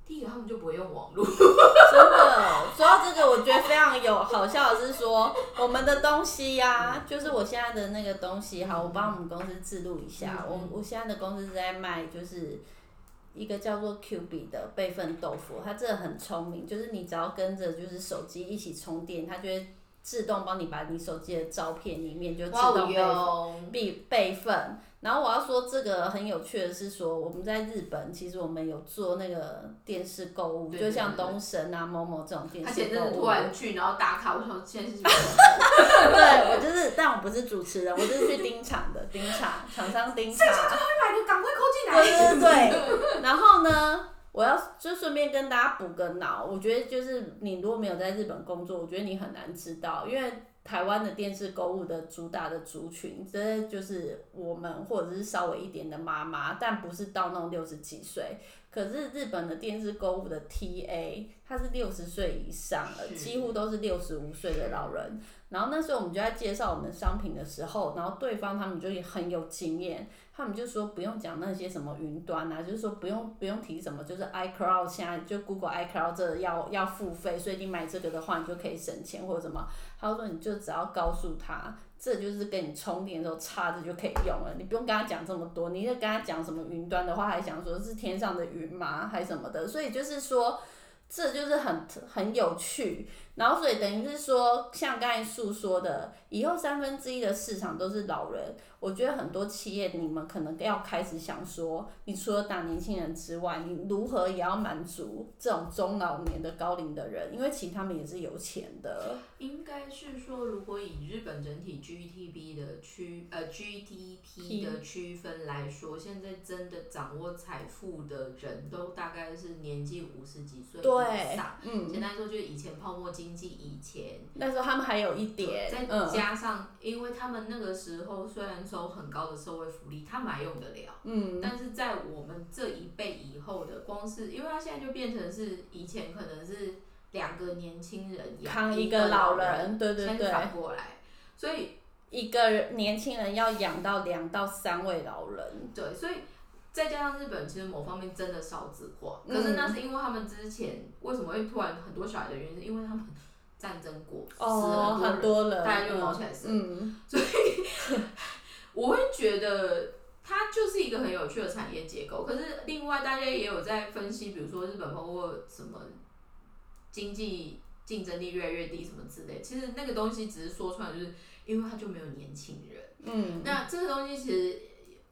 第一个他们就不会用网络。真的，说到这个，我觉得非常有好笑的是说，我们的东西呀，就是我现在的那个东西，好，我帮我们公司记录一下。我我现在的公司是在卖，就是一个叫做 Q B 的备份豆腐，它真的很聪明，就是你只要跟着就是手机一起充电，它就会。自动帮你把你手机的照片里面就自哇动备，备备份。然后我要说这个很有趣的是说，我们在日本其实我们有做那个电视购物，对就像东神啊、某某这种电他视购物突。然去，然后打卡，我想现在是什么？对我就是，但我不是主持人，我就是去盯场的，盯场，厂商盯场。快来的，赶快扣进来。对对对。然后呢，我要就顺便跟大家补个脑，我觉得就是你如果没有在日本工作，我觉得你很难知道，因为台湾的电视购物的主打的族群，真的就是我们或者是稍微一点的妈妈，但不是到那种六十几岁。可是日本的电视购物的 TA，他是六十岁以上了，几乎都是六十五岁的老人。然后那时候我们就在介绍我们商品的时候，然后对方他们就也很有经验，他们就说不用讲那些什么云端啊，就是说不用不用提什么，就是 iCloud 现在就 Google iCloud 这要要付费，所以你买这个的话，你就可以省钱或者什么。他说你就只要告诉他，这就是跟你充电的时候插着就可以用了，你不用跟他讲这么多。你就跟他讲什么云端的话，还想说是天上的云吗，还什么的，所以就是说。这就是很很有趣，然后所以等于是说，像刚才诉说的，以后三分之一的市场都是老人，我觉得很多企业你们可能要开始想说，你除了打年轻人之外，你如何也要满足这种中老年的高龄的人，因为其实他们也是有钱的。应该是说，如果以日本整体 GTP 的区呃 GDP 的区分来说，现在真的掌握财富的人都大概是年纪五十几岁对以上。嗯，简单说，就是以前泡沫经济以前，那时候他们还有一点，再嗯。加上，因为他们那个时候虽然收很高的社会福利，他们还用得了。嗯，但是在我们这一辈以后的，光是因为他现在就变成是以前可能是两个年轻人养一个老人，人，对对对，反过来，所以一个年轻人要养到两到三位老人，对，所以再加上日本其实某方面真的少子化，嗯可是那是因为他们之前为什么会突然很多小孩的原因，是因为他们战争过，死哦，了很多人，大家就毛起来生。嗯，我会觉得它就是一个很有趣的产业结构。可是另外大家也有在分析，比如说日本包括什么经济竞争力越来越低什么之类，其实那个东西只是说出来，就是因为它就没有年轻人。嗯，那这个东西其实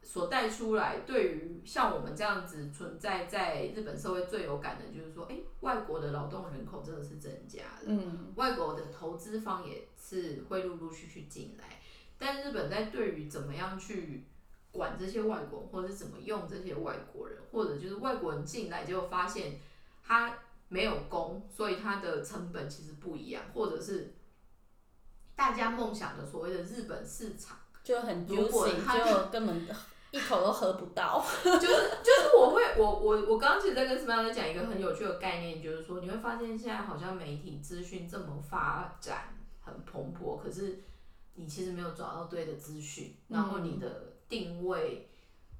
所带出来，对于像我们这样子存在在日本社会最有感的，就是说，哎、外国的劳动人口真的是增加了。嗯，外国的投资方也是会陆陆续续进来，但日本在对于怎么样去管这些外国人，或者是怎么用这些外国人，或者就是外国人进来，结果发现他没有工，所以他的成本其实不一样，或者是大家梦想的所谓的日本市场，就很如果他就根本一口都喝不到。就是就是我会我我我刚刚其实在跟斯曼在讲一个很有趣的概念，就是说你会发现现在好像媒体资讯这么发展很蓬勃，可是你其实没有找到对的资讯，然后你的定位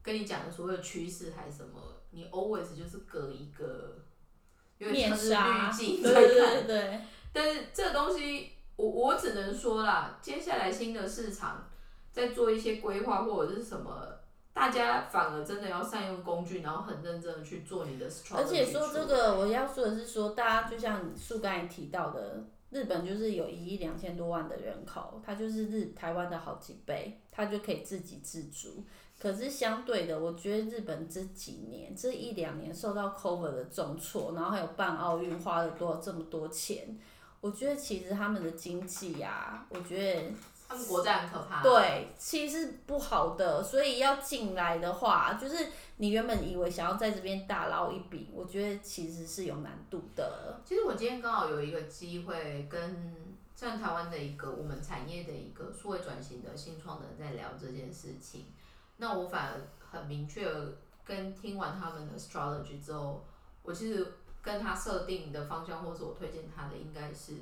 跟你讲的所谓的趋势还是什么，你 always 就是隔一个有点面像是纱，滤镜对但是这个东西，我我只能说啦，接下来新的市场在做一些规划或者是什么，大家反而真的要善用工具，然后很认真的去做你的 strategy 而且说这个，我要说的是说，大家就像树刚才提到的，日本就是有一亿两千多万的人口，它就是日台湾的好几倍，它就可以自给自足。可是相对的，我觉得日本这几年这一两年受到 COVID 的重挫，然后还有办奥运花了多这么多钱，我觉得其实他们的经济啊，我觉得他们国债很可怕。对，其实是不好的，所以要进来的话，就是你原本以为想要在这边大捞一笔，我觉得其实是有难度的。其实我今天刚好有一个机会跟像台湾的一个我们产业的一个数位转型的新创的人在聊这件事情，那我反而很明确地跟听完他们的 strategy 之后，我其实跟他设定的方向，或是我推荐他的应该是，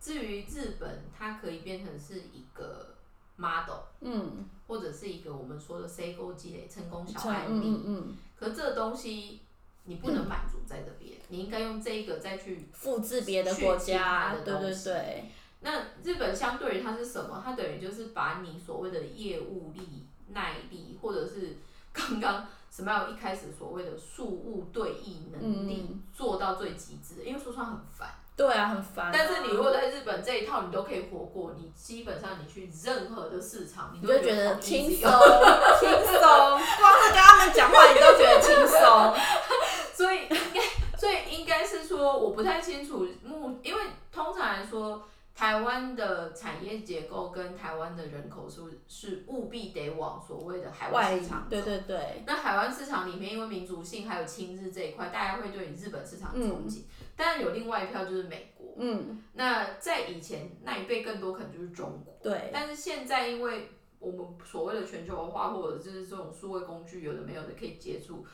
至于日本，它可以变成是一个 model，嗯，或者是一个我们说的 C 勾积累成功小案例，嗯嗯嗯，可这个东西你不能满足在这边，你应该用这一个再去复制别的国家，的对对东西对，那日本相对于它是什么？它等于就是把你所谓的业务力、耐力，或者是刚刚什么样一开始所谓的数物对弈能力、嗯做到最极致。因为说穿很烦，对啊，很烦啊、但是你如果在日本这一套你都可以活过，你基本上你去任何的市场，你你都就觉得好轻松哦，轻松，光是跟他们讲话你都觉得轻松。所以应该，所以应该是说，我不太清楚目，因为通常来说，台湾的产业结构跟台湾的人口数是务必得往所谓的海外外市场对走对对，那海湾市场里面，因为民族性还有亲日这一块，大家会对日本市场憧嗯憬。当然有另外一票就是美国。嗯，那在以前那一辈更多可能就是中国。对，但是现在因为我们所谓的全球化，或者就是这种数位工具有的没有的可以接触，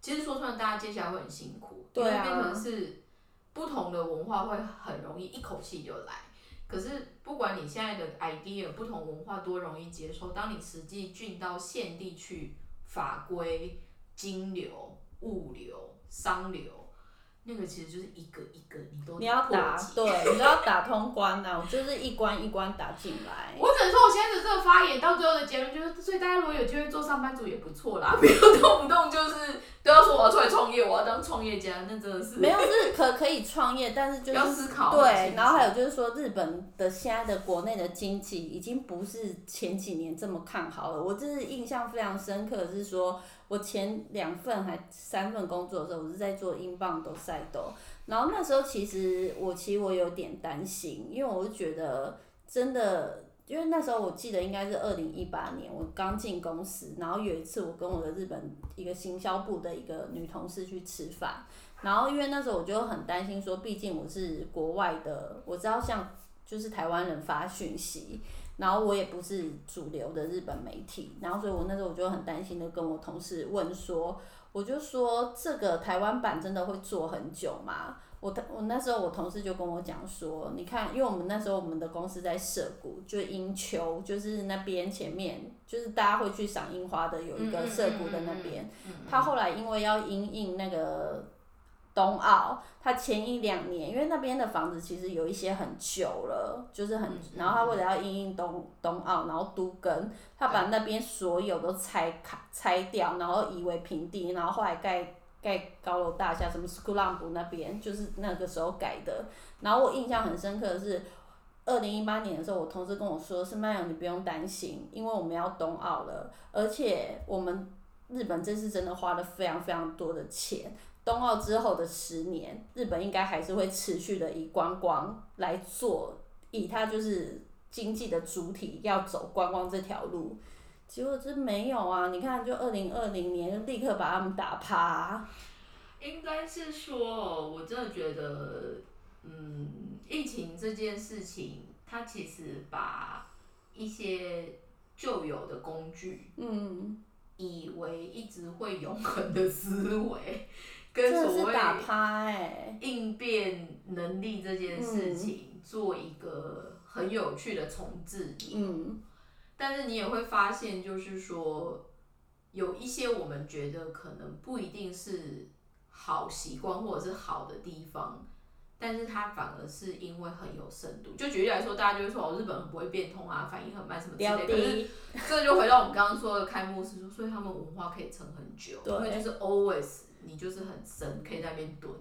其实说穿了，大家接下来会很辛苦，对啊因为变成是不同的文化会很容易一口气就来。可是不管你现在的 idea 不同文化多容易接受，当你实际进到现地去，法规、金流、物流、商流，那个其实就是一个一个你都你要打对，你都要打通关呐、我就是一关一关打进来。我只能说，我现在的这个发言到最后的结论就是，所以大家如果有机会做上班族也不错啦，不要动不动就是都要说我要出来创业，我要当创业家，那真的是没有是可可以创业，但是就是要思考很对然后还有就是说，日本的现在的国内的经济已经不是前几年这么看好了。我这是印象非常深刻的是说，我前两份还三份工作的时候，我是在做英镑都赛斗，然后那时候其实我其实我有点担心，因为我就觉得真的。因为那时候我记得应该是二零一八年，我刚进公司，然后有一次我跟我的日本一个行销部的一个女同事去吃饭，然后因为那时候我就很担心说，毕竟我是国外的，我知道像就是台湾人发讯息，然后我也不是主流的日本媒体，然后所以我那时候我就很担心的跟我同事问说，我就说这个台湾版真的会做很久吗？我我那时候我同事就跟我讲说，你看，因为我们那时候我们的公司在涩谷，就英丘，就是那边前面就是大家会去赏樱花的有一个涩谷的那边，他后来因为要因应那个冬奥，他前一两年，因为那边的房子其实有一些很旧了，就是很，然后他为了要因应冬冬奥，然后都跟，他把那边所有都拆开拆掉，然后夷为平地，然后后来盖盖高楼大厦，什么斯库朗布那边就是那个时候改的。然后我印象很深刻的是，二零一八年的时候，我同事跟我说：“是曼友，你不用担心，因为我们要冬奥了，而且我们日本这次真的花了非常非常多的钱。冬奥之后的十年，日本应该还是会持续的以观光来做，以它就是经济的主体要走观光这条路。”结果这没有啊！你看，就二零二零年就立刻把他们打趴。应该是说，我真的觉得，嗯，疫情这件事情，它其实把一些旧有的工具，嗯，以为一直会永恒的思维，跟所谓打趴哎、应变能力这件事情，做一个很有趣的重置。嗯，但是你也会发现，就是说，有一些我们觉得可能不一定是好习惯或者是好的地方，但是它反而是因为很有深度。就举例来说，大家就会说哦，日本很不会变通啊，反应很慢什么之类的。可是的，这就回到我们刚刚说的开幕式说，所以他们文化可以撑很久，因为就是 always 你就是很深，可以在那边蹲。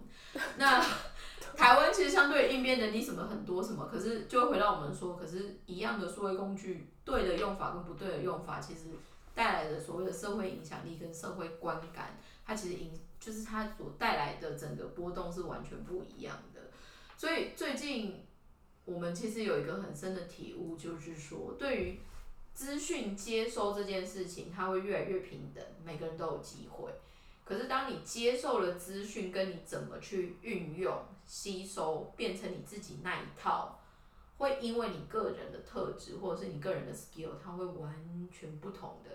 那台湾其实相对应变能力什么很多什么，可是就会回到我们说，可是一样的数位工具，对的用法跟不对的用法，其实带来的所谓的社会影响力跟社会观感，它其实影就是它所带来的整个波动是完全不一样的。所以最近我们其实有一个很深的体悟，就是说对于资讯接收这件事情，它会越来越平等，每个人都有机会。可是当你接受了资讯，跟你怎么去运用、吸收，变成你自己那一套，会因为你个人的特质或者是你个人的 skill，它会完全不同的。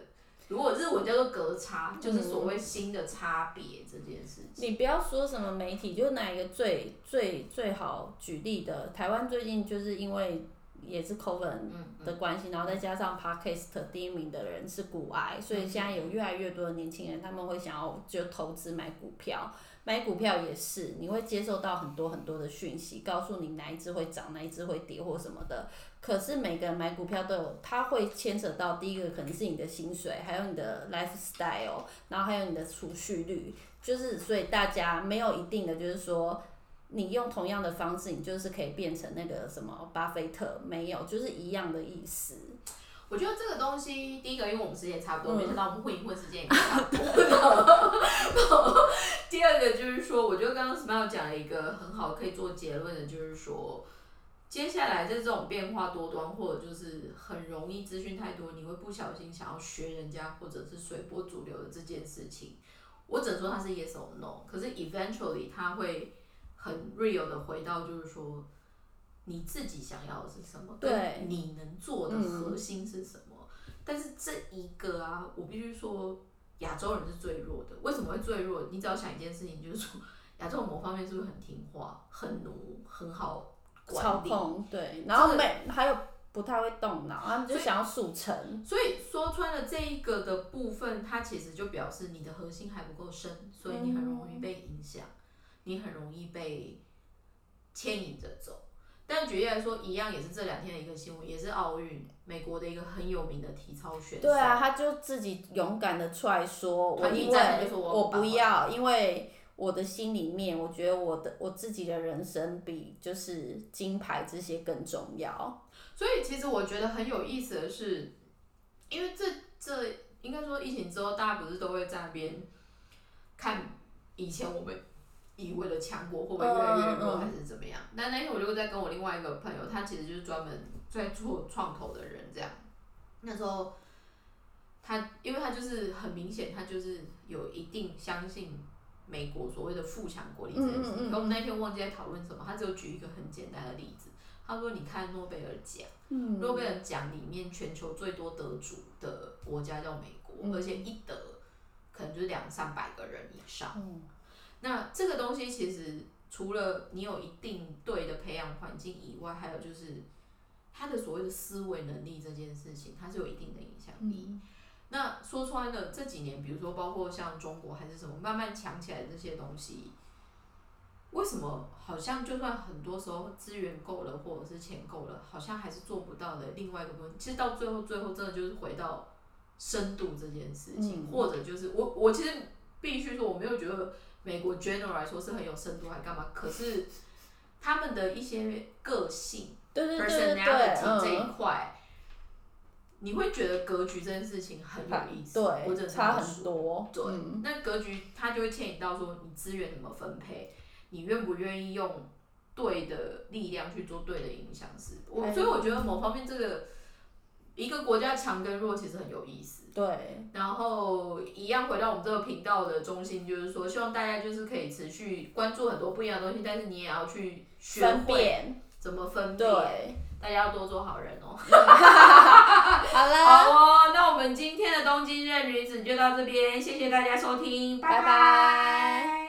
如果日文叫做隔差，就是所谓新的差别这件事情。你不要说什么媒体，就拿一个最最最好举例的，台湾最近就是因为也是 COVID 的关系，然后再加上 Podcast 第一名的人是股癌，所以现在有越来越多的年轻人他们会想要就投资买股票，买股票也是你会接受到很多很多的讯息，告诉你哪一只会涨，哪一只会跌或什么的。可是每个人买股票都有，它会牵扯到第一个可能是你的薪水，还有你的 lifestyle，然后还有你的储蓄率，就是所以大家没有一定的，就是说你用同样的方式，你就是可以变成那个什么巴菲特，没有，就是一样的意思。我觉得这个东西，第一个，因为我们时间差不多，嗯没想到我们混一混时间也差不多。第二个就是说，我觉得刚刚 Smile 讲了一个很好可以做结论的，就是说，接下来在这种变化多端，或者就是很容易资讯太多，你会不小心想要学人家或者是随波逐流的这件事情，我只能说它是 yes or no。可是 eventually 它会很 real 的回到，就是说。你自己想要的是什么？对你能做的核心是什么？但是这一个啊，我必须说，亚洲人是最弱的。为什么会最弱？你只要想一件事情，就是说，亚洲某方面是不是很听话、很奴、很好管理？控对，然后每还有不太会动脑，他们就想要速成。所以说穿了这一个的部分，它其实就表示你的核心还不够深，所以你很容易被影响，你很容易被牵引着走。但举例来说，一样也是这两天的一个新闻，也是奥运，美国的一个很有名的体操选手。对啊，他就自己勇敢的出来说，我因为我不要，因为我的心里面，我觉得我的我自己的人生比就是金牌这些更重要。所以其实我觉得很有意思的是，因为这这应该说疫情之后，大家不是都会在那边看以前我们以为的强国会不会越来越弱，还是怎么样？那那天我就在跟我另外一个朋友，他其实就是专门在做创投的人，这样。那时候他，因为他就是很明显，他就是有一定相信美国所谓的富强国力这件事情。嗯嗯嗯可我们那天忘记在讨论什么，他只有举一个很简单的例子，他说：“你看诺贝尔奖。”嗯诺贝尔奖里面全球最多得主的国家叫美国，嗯而且一得可能就是两三百个人以上。嗯那这个东西其实除了你有一定对的培养环境以外，还有就是他的所谓的思维能力这件事情，它是有一定的影响力。嗯那说穿了，这几年，比如说包括像中国还是什么，慢慢强起来的这些东西，为什么好像就算很多时候资源够了，或者是钱够了，好像还是做不到的另外一个部分？其实到最后，最后真的就是回到深度这件事情，嗯或者就是我我其实必须说，我没有觉得美国 general 来说是很有深度，还干嘛？可是他们的一些个性。对对对对对，personality 这一嗯，块，你会觉得格局这件事情很有意思，或者差很。多。对，嗯那格局它就会牵引到说你资源怎么分配，你愿不愿意用对的力量去做对的影响是。我所以我觉得某方面这个一个国家强跟弱其实很有意思。对，然后一样回到我们这个频道的中心，就是说希望大家就是可以持续关注很多不一样的东西，但是你也要去学分会辨。怎么分辨。对，大家要多做好人哦。好了，好哦，那我们今天的东京热女子就到这边，谢谢大家收听，拜拜拜